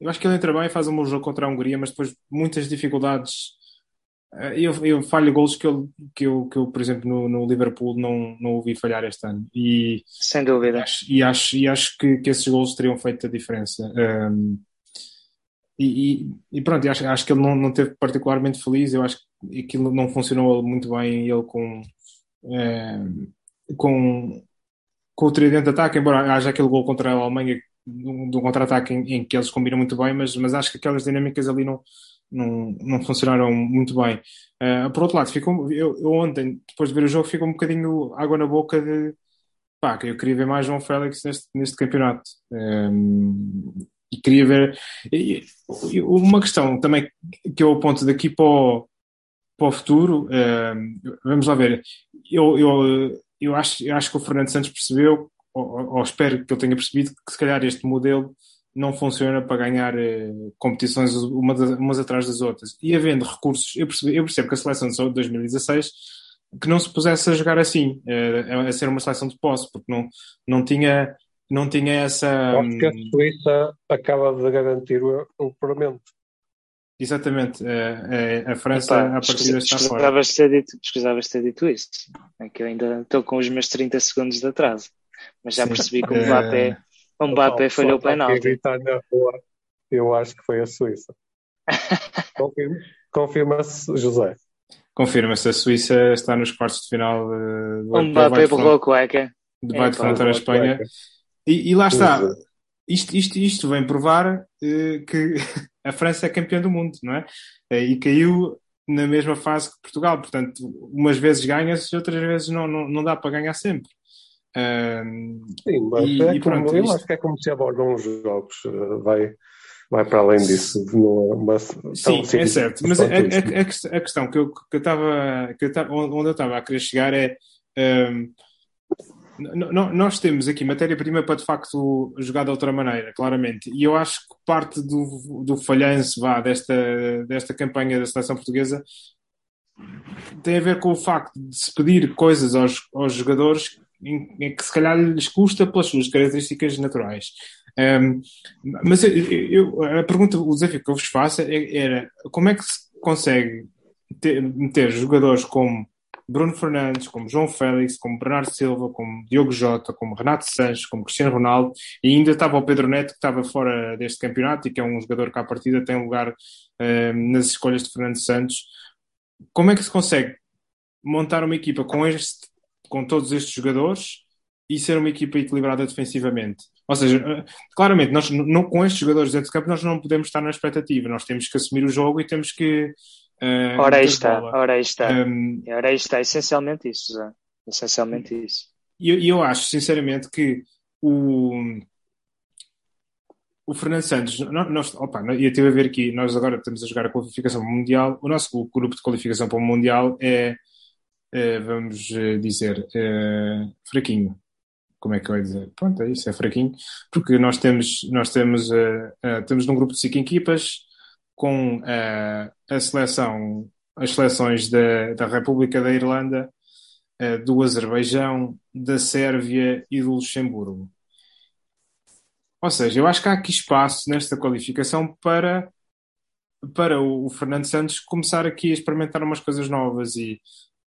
eu acho que ele entra bem, faz um bom jogo contra a Hungria, mas depois muitas dificuldades. Eh, Eu, eu falho golos que eu, que eu, que eu por exemplo, no, no Liverpool não, não ouvi falhar este ano. E Sem dúvida. acho, e acho, e acho que, que esses golos teriam feito a diferença. Um, e, e, e pronto, acho, acho que ele não, não teve particularmente feliz. Eu acho que aquilo não funcionou muito bem. Ele com, um, com, com o tridente de ataque, embora haja aquele gol contra a Alemanha de um um contra-ataque em, em que eles combinam muito bem, mas, mas acho que aquelas dinâmicas ali não, não, não funcionaram muito bem. Uh, por outro lado, ficou, eu, eu ontem, depois de ver o jogo, ficou um bocadinho água na boca de pá, que eu queria ver mais João Félix neste, neste campeonato. Um, e queria ver. E, e uma questão também que eu aponto daqui para o, para o futuro, um, vamos lá ver. Eu, eu, eu, acho, eu acho que o Fernando Santos percebeu, ou, ou espero que ele tenha percebido, que se calhar este modelo não funciona para ganhar uh, competições uma das, umas atrás das outras. E havendo recursos, eu, percebi, eu percebo que a seleção de 2016 que não se pusesse a jogar assim, uh, a ser uma seleção de posse, porque não, não, tinha, não tinha essa. Acho que a Suíça acaba de garantir o apuramento. Exatamente, uh, a França a partir desta escusavas ter dito, escusavas ter dito isso, é que eu ainda estou com os meus 30 segundos de atraso, mas já Sim. percebi que o Mbappé, o Mbappé falhou o penalti. na rua, eu acho que foi a Suíça. Confirma-se, José. Confirma-se, a Suíça está nos quartos de final uh, do Mbappé borrou a cueca. Vai defrontar a Espanha. E, e, lá está. Isto, isto, isto vem provar uh, que a França é campeã do mundo, não é? Uh, e caiu na mesma fase que Portugal. Portanto, umas vezes ganha-se, outras vezes não, não, não dá para ganhar sempre. Sim, mas e, é e pronto, como, eu isto... acho que é como se abordam os jogos. Vai, vai para além disso. Não é uma, Sim, é certo. Mas a, a, a, questão que eu que eu estava onde eu estava a querer chegar é um, nós temos aqui matéria-prima para de facto jogar de outra maneira, claramente. E eu acho que parte do, do falhanço vá, desta, desta campanha da seleção portuguesa tem a ver com o facto de se pedir coisas aos, aos jogadores em, que se calhar lhes custa pelas suas características naturais. Um, mas eu, eu, a pergunta, o desafio que eu vos faço era como é que se consegue ter, meter jogadores como Bruno Fernandes, como João Félix, como Bernardo Silva, como Diogo Jota, como Renato Sanches, como Cristiano Ronaldo, e ainda estava o Pedro Neto, que estava fora deste campeonato e que é um jogador que à partida tem lugar um, nas escolhas de Fernando Santos. Como é que se consegue montar uma equipa com, este, com todos estes jogadores e ser uma equipa equilibrada defensivamente? Ou seja, claramente, nós, não, com estes jogadores dentro de campo, nós não podemos estar na expectativa, nós temos que assumir o jogo e temos que. Uh, ora aí está, ora aí está. Um, ora aí está, essencialmente isso, Zé. Essencialmente isso. E eu, eu, acho, sinceramente, que o. O Fernando Santos, nós, opa, eu estive a ver aqui, nós agora estamos a jogar a qualificação mundial. O nosso grupo de qualificação para o Mundial é vamos dizer, é, fraquinho como é que eu ia dizer? Pronto, é isso, é fraquinho, porque nós temos, nós temos, temos num grupo de cinco equipas com a seleção, as seleções da, da República da Irlanda, do Azerbaijão, da Sérvia e do Luxemburgo. Ou seja, eu acho que há aqui espaço nesta qualificação para, para o Fernando Santos começar aqui a experimentar umas coisas novas e,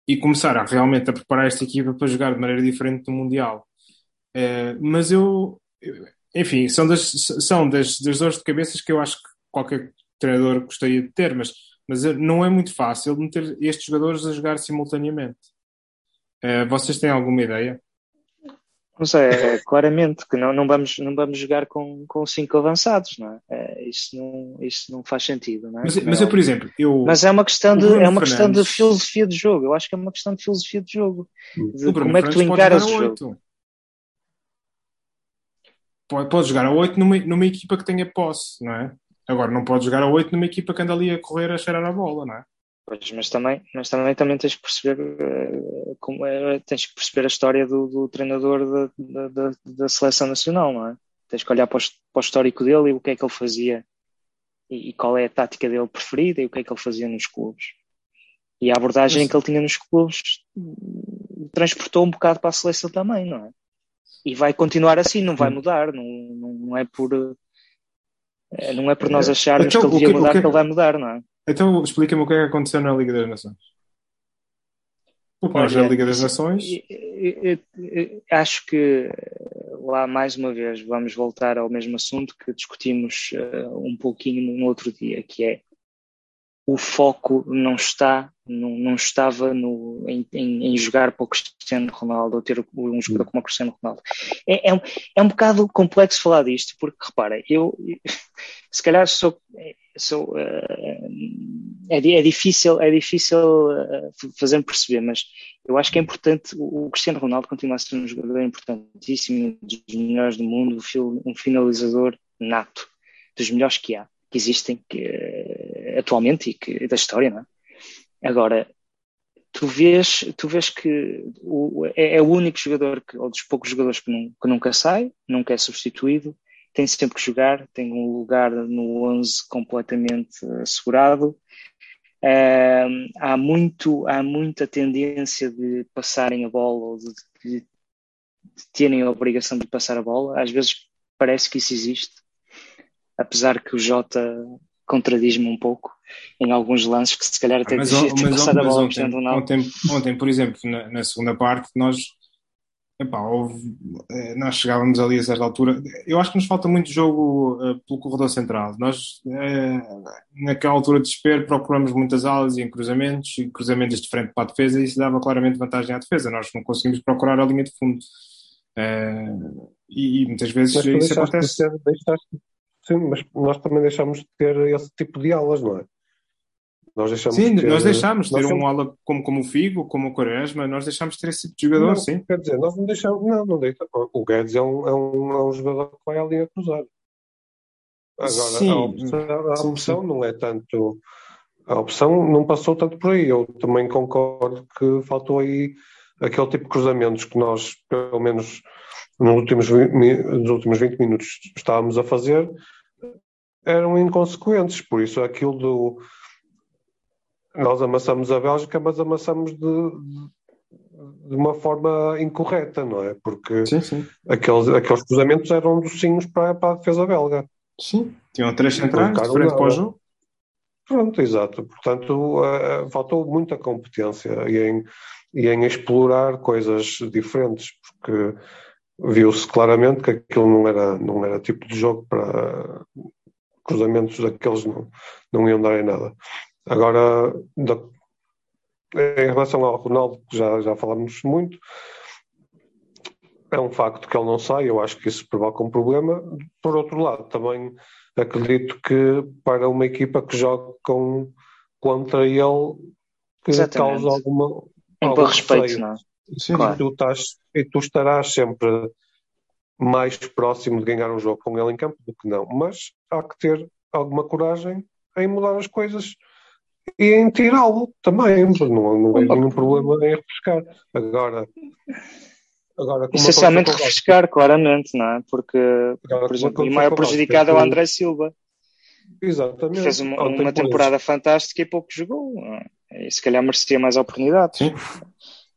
e começar a realmente a preparar esta equipa para jogar de maneira diferente no Mundial. Uh, mas eu, enfim, são, das, são das, das dores de cabeças que eu acho que qualquer treinador gostaria de ter, mas, mas não é muito fácil meter estes jogadores a jogar simultaneamente. Uh, vocês têm alguma ideia? Não sei, é, claramente que não, não, vamos, não vamos jogar com, com cinco avançados, não é? é isso, não, isso não faz sentido, não é? Mas, mas eu, por exemplo, eu... Mas é uma questão de, é uma questão de filosofia de jogo, eu acho que é uma questão de filosofia de jogo, de como é que tu encaras o jogo. pode, pode jogar a 8 numa, numa equipa que tenha posse, não é? Agora, não pode jogar a 8 numa equipa que anda ali a correr a cheirar a bola, não é? Pois, mas também, mas também, também tens que perceber uh, como é, tens que perceber a história do, do treinador da, da, da, seleção nacional, não é? Tens que olhar para o, para o, histórico dele e o que é que ele fazia e, e, qual é a tática dele preferida e o que é que ele fazia nos clubes. E a abordagem mas... que ele tinha nos clubes transportou um bocado para a seleção também, não é? E vai continuar assim, não vai mudar, não, não, não é por eh, não é por nós acharmos então, que ele devia mudar que, que ele vai mudar, não é? Então explica-me o que é que aconteceu na Liga das Nações. O que nós na Liga das Nações. Acho que lá mais uma vez vamos voltar ao mesmo assunto que discutimos uh, um pouquinho no outro dia, que é o foco não está, não, não estava no, em, em, em, jogar para o Cristiano Ronaldo ou ter um jogador como o Cristiano Ronaldo. É, é, um, é um bocado complexo falar disto, porque repara, eu se calhar sou, sou uh, é, é, difícil, é difícil uh, fazer-me perceber, mas eu acho que é importante, o, Cristiano Ronaldo continua a ser um jogador importantíssimo, um dos melhores do mundo, um finalizador nato, dos melhores que há, que existem, que atualmente e que, da história, não é? Agora, tu vês, tu vês que o, é, é, o único jogador, que, ou dos poucos jogadores que, não, que nunca sai, nunca é substituído, tem sempre que jogar, tem um lugar no 11 completamente assegurado. Uh, há, muito, há muita tendência de passarem a bola ou de, de, de terem a obrigação de passar a bola. Às vezes parece que isso existe, apesar que o Jota contradiz-me um pouco em alguns lances que se calhar até mas, passado a bola ontem, ontem, ontem, por exemplo, na, na segunda parte, nós, epá, houve, eh, nós chegávamos ali a certa altura. Eu acho que nos falta muito jogo uh, pelo corredor central. Nós, uh, naquela altura de desespero, procuramos muitas alas e cruzamentos, e cruzamentos de frente para a defesa, e isso dava claramente vantagem à defesa. Nós não conseguimos procurar a linha de fundo. Uh, e, e, muitas vezes isso acontece. deixaste, Sim, mas nós também deixamos de ter esse tipo de alas, não é? Nós deixamos sim, de ter, nós deixamos de ter um ala como, como o Figo, como o Quaresma, nós deixamos de ter esse tipo de jogador, não, sim. Quer dizer, nós não deixamos, não, não deixa. O Guedes é um, é um, é um jogador que vai à linha cruzada. Agora, sim, a opção, a opção não é tanto. A opção não passou tanto por aí. Eu também concordo que faltou aí aquele tipo de cruzamentos que nós, pelo menos nos últimos, nos últimos 20 minutos, estávamos a fazer, eram inconsequentes. Por isso, aquilo do. Nós amassamos a Bélgica, mas amassamos de, de uma forma incorreta, não é? Porque sim, sim. Aqueles, aqueles cruzamentos eram docinhos para, para a defesa belga. Sim, tinham três centrais de frente para o jogo. Pronto, exato. Portanto, uh, faltou muita competência e em, e em explorar coisas diferentes, porque viu-se claramente que aquilo não era, não era tipo de jogo para cruzamentos daqueles não, não iam dar em nada. Agora, da, em relação ao Ronaldo, que já, já falámos muito, é um facto que ele não sai, eu acho que isso provoca um problema. Por outro lado, também acredito que para uma equipa que joga com, contra ele, que Exatamente. causa alguma. Um algum respeito, não é? Sim, claro. e, tu estás, e tu estarás sempre mais próximo de ganhar um jogo com ele em campo do que não. Mas há que ter alguma coragem em mudar as coisas e em tirá-lo também. Não, não vejo nenhum problema em refrescar. Agora. Agora, Essencialmente refrescar, claramente, não é? Porque, Agora, por exemplo, o maior prejudicado é o André Silva. Exatamente. Fez uma, uma temporada fantástica e pouco jogou. E se calhar merecia mais oportunidades. Sim.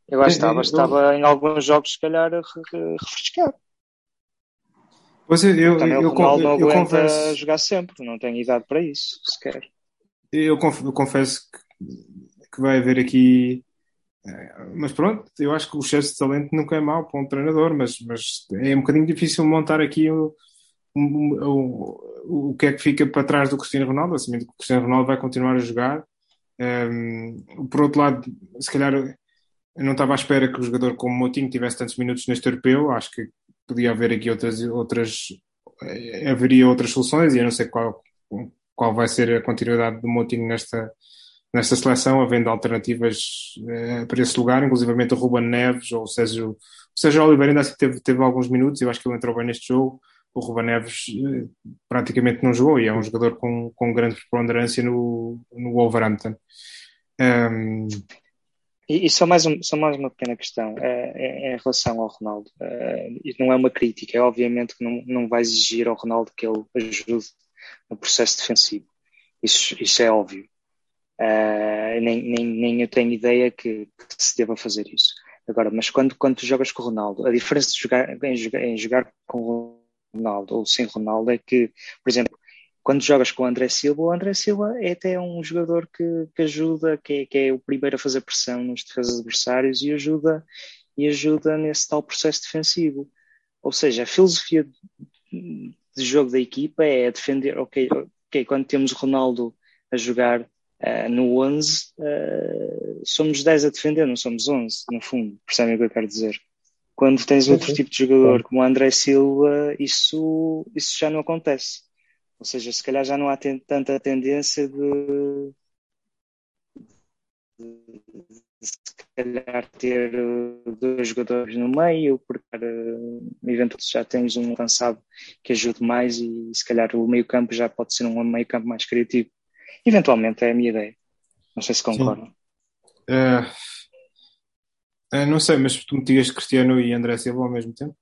Eu acho que estava, estava em alguns jogos, se calhar, a refrescar. Pois eu, eu, Também eu, jogar sempre, não tem idade para isso, sequer. Eu, eu confesso que, que, vai haver aqui. Eh, mas pronto, eu acho que o excesso de talento nunca é mau para um treinador, mas, mas é um bocadinho difícil montar aqui o, o, o, o que é que fica para trás do Cristiano Ronaldo, assumindo que o Cristiano Ronaldo vai continuar a jogar. Um, ehm, por outro lado, se calhar eu não estava à espera que o jogador como Motinho tivesse tantos minutos neste europeu. Acho que podia haver aqui outras, outras eh, haveria outras soluções e eu não sei qual, qual vai ser a continuidade do Motinho nesta, nesta seleção, havendo alternativas uh, para esse lugar, inclusivamente o Ruben Neves ou o Sérgio, o Sérgio Oliveira ainda assim teve, teve alguns minutos, eu acho que ele entrou bem neste jogo, o Ruben Neves eh, praticamente não jogou e é um jogador com, com grande preponderância no, no Wolverhampton. Um... E, e, só, mais um, só mais uma pequena questão é, em relação ao Ronaldo. É, não é uma crítica, é obviamente que não, não vai exigir ao Ronaldo que ele ajude no processo defensivo. Isso, isso é óbvio. Uh, nem, nem, nem eu tenho ideia que, que, se deva fazer isso. Agora, mas quando, quando tu jogas com o Ronaldo, a diferença de jogar, em, jogar, em jogar com o Ronaldo ou sem Ronaldo é que, por exemplo, quando jogas com o André Silva, o André Silva é até um jogador que, que ajuda, que é, que é, o primeiro a fazer pressão nos defesas adversários e ajuda, e ajuda nesse tal processo defensivo. Ou seja, a filosofia de jogo da equipa é defender, ok, ok, quando temos o Ronaldo a jogar uh, no 11, uh, eh, somos 10 a defender, não somos 11, no fundo, percebem o que eu quero dizer? Quando tens outro tipo de jogador como o André Silva, isso, isso já não acontece. Ou seja, se calhar já não há tanta tendência de, de, se calhar ter uh, dois jogadores no meio, porque uh, eventualmente já tens um avançado que ajude mais e se calhar o meio campo já pode ser um meio campo mais criativo. Eventualmente é a minha ideia. Não sei se concordam. Uh, uh, não sei, mas tu metias Cristiano e André Silva ao mesmo tempo?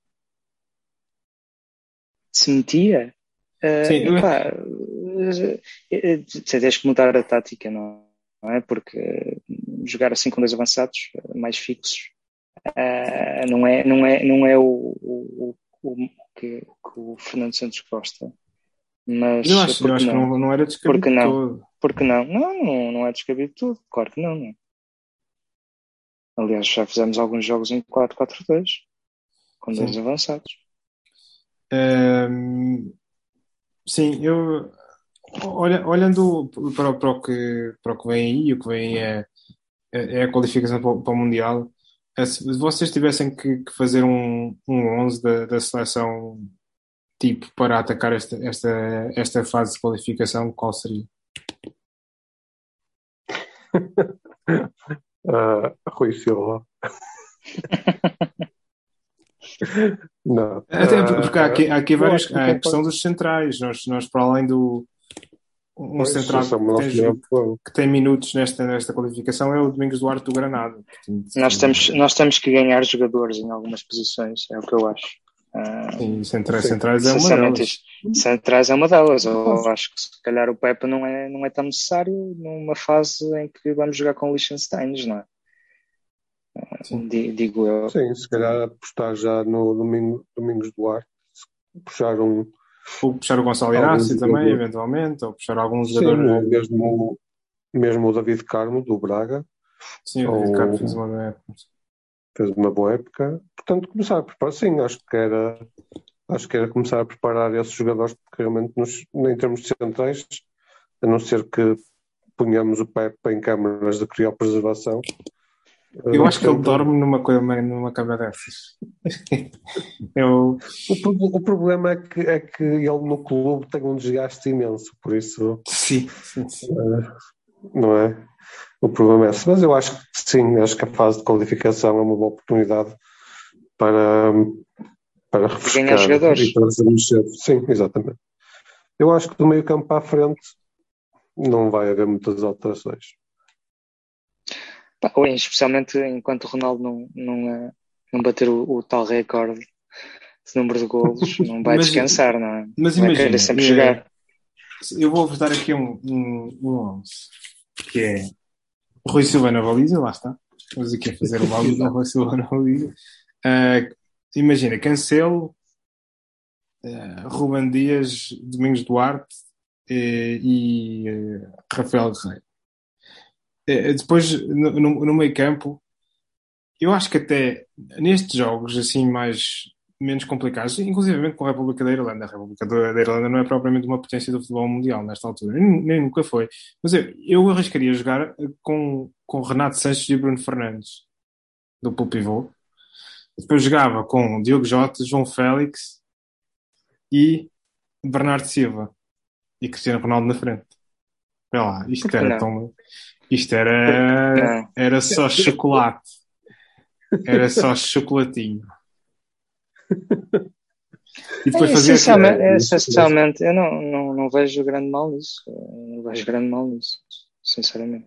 Se metia? Sim, uh, epá, tens que mudar a tática, não, não, é? Porque jogar assim com dois avançados mais fixos uh, não é, não é, não é o, o, o, que, que, o Fernando Santos gosta. Mas eu acho, eu acho não? que não, não era descabido porque não? todo. Porque não? Não, não, não é descabido tudo. Claro que não, não. Aliás, já fizemos alguns jogos em 4-4-2 com dois Sim. avançados. Um, Sim, eu olha, olhando para, para, o que, para o que vem aí, o que vem é, é, é a qualificação para o, para o Mundial. É, se vocês tivessem que, que fazer um, um 11 da, da seleção tipo para atacar esta, esta, esta fase de qualificação, qual seria? uh, Rui Silva. Não. Até porque há aqui, há aqui. Há a questão dos centrais. Nós, nós para além do. Um pois, central que tem, que tem, minutos nesta, nesta qualificação é o Domingos Duarte do Granada. nós, temos, nós temos que ganhar jogadores em algumas posições, é o que eu acho. Uh, Sim, centrais, centrais é uma delas. Centrais é uma delas. Eu acho que se calhar o Pepe não é, não é tão necessário numa fase em que vamos jogar com o Liechtenstein, não é? Sim. digo eu. Sim, se calhar apostar já no domingo, Domingos Duarte, puxar um. Ou puxar o Gonçalo Inácio também, eventualmente, ou puxar alguns jogadores. mesmo, mesmo o David Carmo, do Braga. Sim, o David Carmo fez uma boa época. Fez uma boa época. Portanto, começar a preparar. Sim, acho que era. Acho que era começar a preparar esses jogadores, porque realmente, nos, em termos de centrais, a não ser que ponhamos o Pepe em câmaras de criopreservação, eu acho que ele dorme numa, coisa, numa cama dessas. Eu... O, o, problema é que, é que ele no clube tem um desgaste imenso, por isso. Sim, sim, sim. não é? O problema é esse. Mas eu acho que sim, acho que a fase de qualificação é uma boa oportunidade para, para refrescar ganhar jogadores. E Sim, exatamente. Eu acho que do meio campo para a frente não vai haver muitas alterações. Pá, especialmente enquanto o Ronaldo não, não, eh, não bater o, o tal recorde de número de golos, não vai mas, descansar, não é? Mas vai imagina, sempre é, jogar. Eu vou dar aqui um, um, um 11, que é o Rui Silva na baliza, lá está. Vamos aqui a fazer o baliza, o Rui Silva na baliza. Uh, imagina, Cancelo, uh, Ruben Dias, Domingos Duarte uh, e Rafael Guerreiro. É, depois, no, no, meio campo, eu acho que até nestes jogos assim mais menos complicados, inclusive com a República da Irlanda. A República da Irlanda não é propriamente uma potência do futebol mundial nesta altura, nem, nem nunca foi. Mas eu, eu arriscaria jogar com, com Renato Sanches e Bruno Fernandes, do pivô. Depois jogava com Diogo Jota, João Félix e Bernardo Silva e Cristiano Ronaldo na frente. Olha lá, isto era tão, isto era, era só chocolate. Era só chocolatinho. E depois É, fazer essencialmente, é, isso essencialmente, eu não, não, não vejo grande mal nisso. Não vejo grande mal nisso, sinceramente.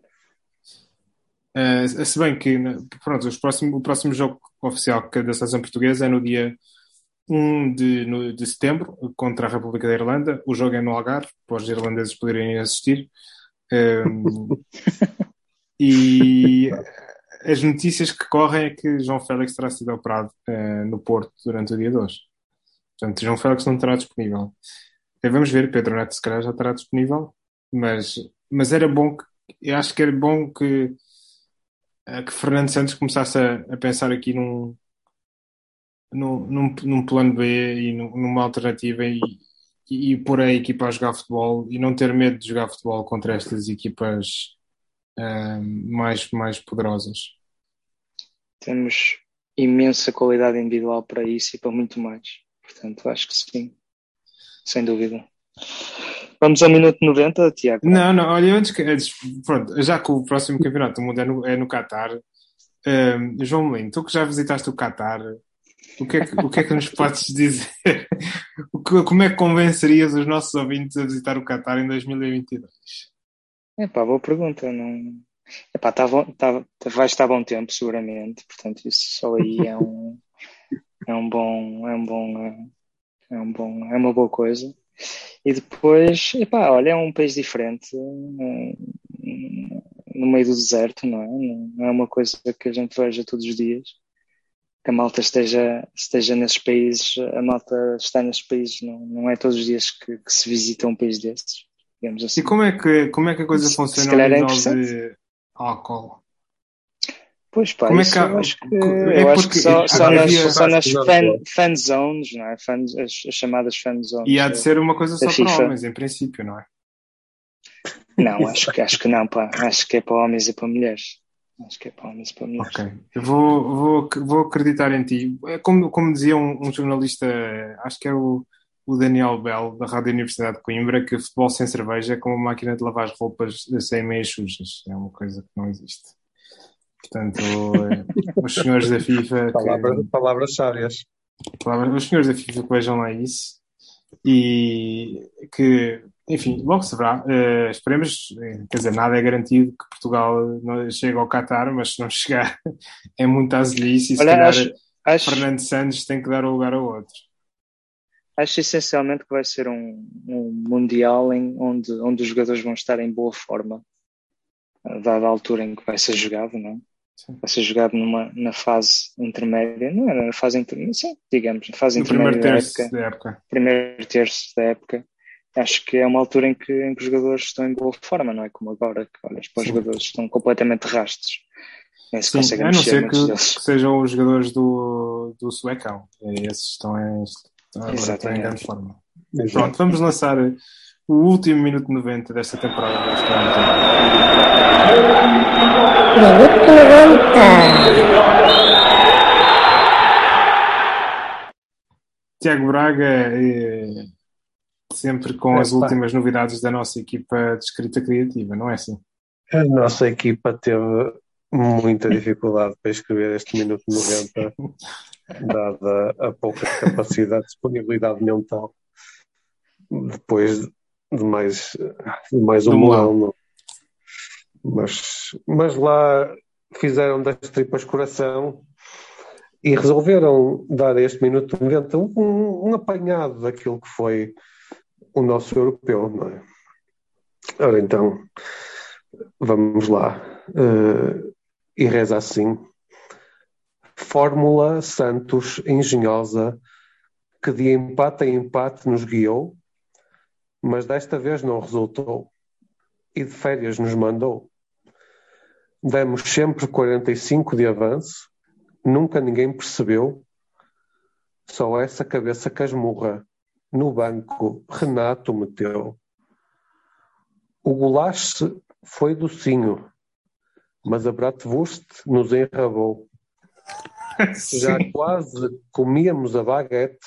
Uh, se bem que, pronto, os próximo, o próximo jogo oficial da seleção portuguesa é no dia 1 de, no, de setembro contra a República da Irlanda. O jogo é no Algarve, para os irlandeses poderem assistir. Um, e as notícias que correm é que João Félix terá sido operado uh, no Porto durante o dia 2. Portanto, João Félix não estará disponível. E vamos ver, Pedro Neto se calhar já estará disponível, mas, mas era bom que, eu acho que era bom que que Fernando Santos começasse a, a pensar aqui num, num, num, num, plano B e numa alternativa e, e, e pôr a equipa a jogar futebol e não ter medo de jogar futebol contra estas equipas um, mais, mais poderosas. Temos imensa qualidade individual para isso e para muito mais. Portanto, acho que sim, sem dúvida. Vamos ao minuto 90, Tiago. Não, não, olha, antes que. Pronto, já que o próximo campeonato do mundo é no, é no Qatar, um, João Melino, tu que já visitaste o Qatar, o que é que, o que, é que nos podes dizer? Como é que convencerias os nossos ouvintes a visitar o Qatar em 2022? É pá, boa pergunta. Não... Epá, tá bom, tá, vai estar bom tempo, seguramente. Portanto, isso só aí é um, é um bom, é um bom, é um bom, é uma boa coisa. E depois, epá, olha, é um país diferente, no meio do deserto, não é? Não é uma coisa que a gente veja todos os dias. Que a malta esteja, esteja nesses países, a malta está nesses países, não, não é todos os dias que, que se visita um país desses, digamos assim. E como é que, como é que a coisa se, funciona se é de álcool? Pois pá, Como é que há- eu acho que, é eu acho porque que só, só nas, só nas fan, fan zones, não é? Fan, as, as chamadas fan zones. E há de ser uma coisa só da para FIFA. homens, em princípio, não é? Não, acho que, acho que não, pá. Acho que é para homens e para mulheres. Acho que é e para mulheres. Ok. Eu vou, vou, vou acreditar em ti. É como, como dizia um, um jornalista, acho que é o, o Daniel Bell, da Rádio Universidade de Coimbra, que futebol sem cerveja é como uma máquina de lavar as roupas sem meias sujas. É uma coisa que não existe. Portanto, eh, os senhores da FIFA. que- Palavras, palavras sábias. palavras- os senhores da FIFA que vejam lá isso e que, enfim, logo se verá. Eh, esperemos, eh, quer dizer, nada é garantido que Portugal chegue ao Qatar, mas se não chegar é muito azelice e se Olha, calhar acho, acho, Fernando Santos tem que dar o lugar ao outro. acho essencialmente que vai ser um, um Mundial em, onde, onde os jogadores vão estar em boa forma, eh, dada a altura em que vai ser jogado, não é? Sim. Vai ser jogado numa, na fase intermédia, não é na fase intermédia, sim, digamos, na fase No primeiro intermédia da terço época. da época. primeiro terço da época, acho que é uma altura em que, em que os jogadores estão em boa forma, não é? Como agora, que olhas para os Sim. jogadores estão completamente rastos. Nem se Sim, conseguem a não ser que, que sejam os jogadores do, do Suecão. E Esses estão em, estão em Exatamente. grande forma. Exato. Pronto, vamos lançar o último minuto 90 desta temporada da. Minuto 90. Tiago Braga, eh, sempre com as Epá. últimas novidades da nossa equipa de escrita criativa, não é assim? A nossa equipa teve muita dificuldade para escrever este minuto 90, dada a pouca capacidade, disponibilidade mental, depois de mais, de mais um melão. Mas, mas lá fizeram das tripas coração e resolveram dar a este minuto 90 um, um apanhado daquilo que foi o nosso europeu, não é? Ora então, vamos lá. Eh, e reza assim: Fórmula Santos engenhosa que de empate em empate nos guiou, mas desta vez não resultou e de férias nos mandou. Demos sempre 45 de avanço, nunca ninguém percebeu, só essa cabeça casmurra no banco Renato meteu. O gulache foi docinho, mas a Bratwurst nos enrabou. Já Sim. quase comíamos a baguete,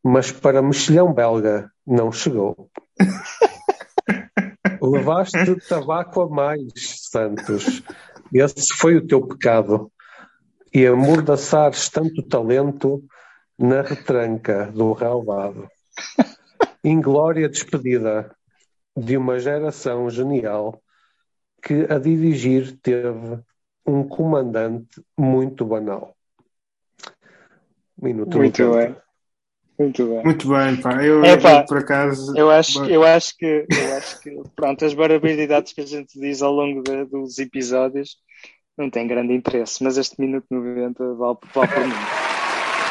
mas para mexilhão belga não chegou. Levaste tabaco a mais, Santos. Esse foi o teu pecado. E amordaçares tanto talento na retranca do relvado. Inglória despedida de uma geração genial que a dirigir teve um comandante muito banal. Minuto muito bem. Muito bem. Muito bem, pá. Eu, é, pá, eu, por acaso. Eu acho, eu, acho que, eu acho que, pronto, as barbaridades que a gente diz ao longo de, dos episódios não têm grande interesse, mas este minuto 90 vale, vale por mim.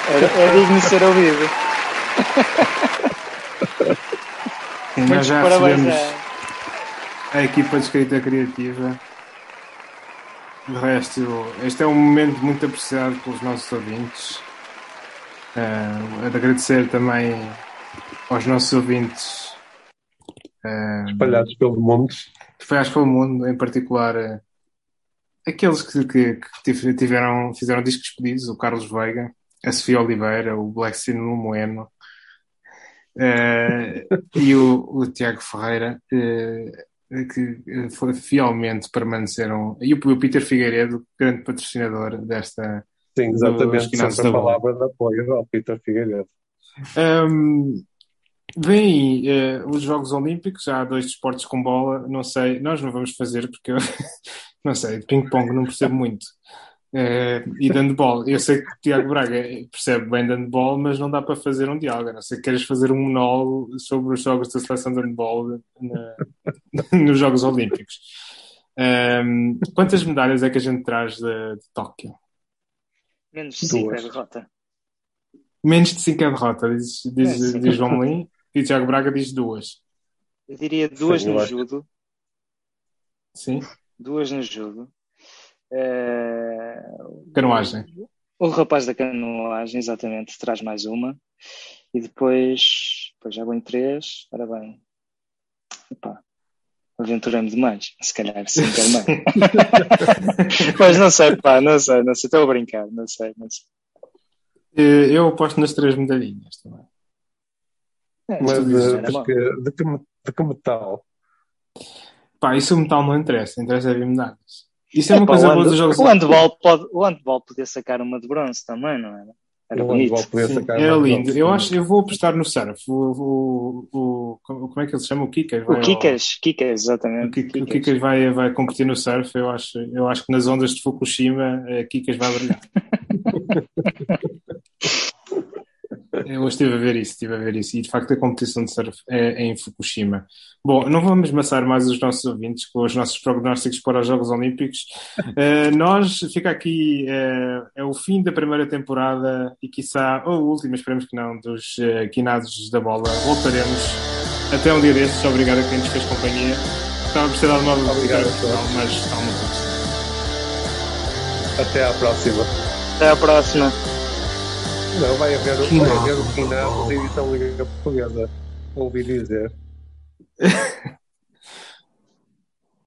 É, é digno de ser ouvido. Nós já recebemos a equipa de escrita criativa. De resto, este é um momento muito apreciado pelos nossos ouvintes. Uh, de agradecer também aos nossos ouvintes uh, espalhados pelo mundo. Espalhados pelo mundo, em particular uh, aqueles que, que, que, tiveram, fizeram discos pedidos, o Carlos Veiga, a Sofia Oliveira, o Black Sino Moeno e o, o Tiago Ferreira, que foi, fielmente permaneceram, e o, o Peter Figueiredo, grande patrocinador desta Sim, exatamente. Sempre a palavra de apoio ao Peter Figueiredo. Um, Bem, uh, os Jogos Olímpicos, há dois desportos com bola, não sei, nós não vamos fazer porque eu, não sei, ping-pong não percebo muito. Uh, e dando bola, eu sei que o Tiago Braga percebe bem dando bola, mas não dá para fazer um diálogo. A não sei que queres fazer um monólogo sobre os jogos da seleção de handball na, nos Jogos Olímpicos. Um, quantas medalhas é que a gente traz de, de Tóquio? Menos de 5 é derrota. Menos de 5 é derrota, diz, diz, é, diz João Melim. E Tiago Braga diz duas. Eu diria duas Sim, no judo. Sim. Duas no judo. Uh, canoagem. O, o, rapaz da canoagem, exatamente, traz mais uma. E depois, depois já vou em três. Ora bem. Epá, aventurei-me demais. Se calhar sim também. Mas não sei, pá, não sei, não sei. Estou a brincar, não sei, não sei. Eh, eu aposto nas três medalhinhas também. É, Mas uh, que, de, que, de que metal? Pá, isso o metal não interessa, interessa é ver medalhas. Isso é, é uma pá, coisa boa dos jogos. O handball, pode, o handball podia sacar uma de bronze também, não era? Era bonito. Sim, era lindo. Eu acho, eu vou apostar no surf. O, o, o, como é que ele se chama? O Kikas. O Kikas, ao... Kikas, exatamente. O, Kikas, o Kikas vai, vai competir no surf. Eu acho, eu acho que nas ondas de Fukushima, a Kikas vai brilhar. Eu estive a ver isso, estive a ver isso. E de facto a competição de surf é, é, em Fukushima. Bom, não vamos amassar mais os nossos ouvintes com os nossos prognósticos para os Jogos Olímpicos. Uh, nós, fica aqui, uh, é o fim da primeira temporada e quiçá, ou o último, esperemos que não, dos uh, Quinados da Bola. Voltaremos até um dia destes. Obrigado a quem nos fez companhia. Estava a ter dado uma Obrigado, mas está uma coisa. Até à próxima. Até à próxima. Não, vai haver, vai haver o final da edição Liga Portuguesa. Ouvi dizer.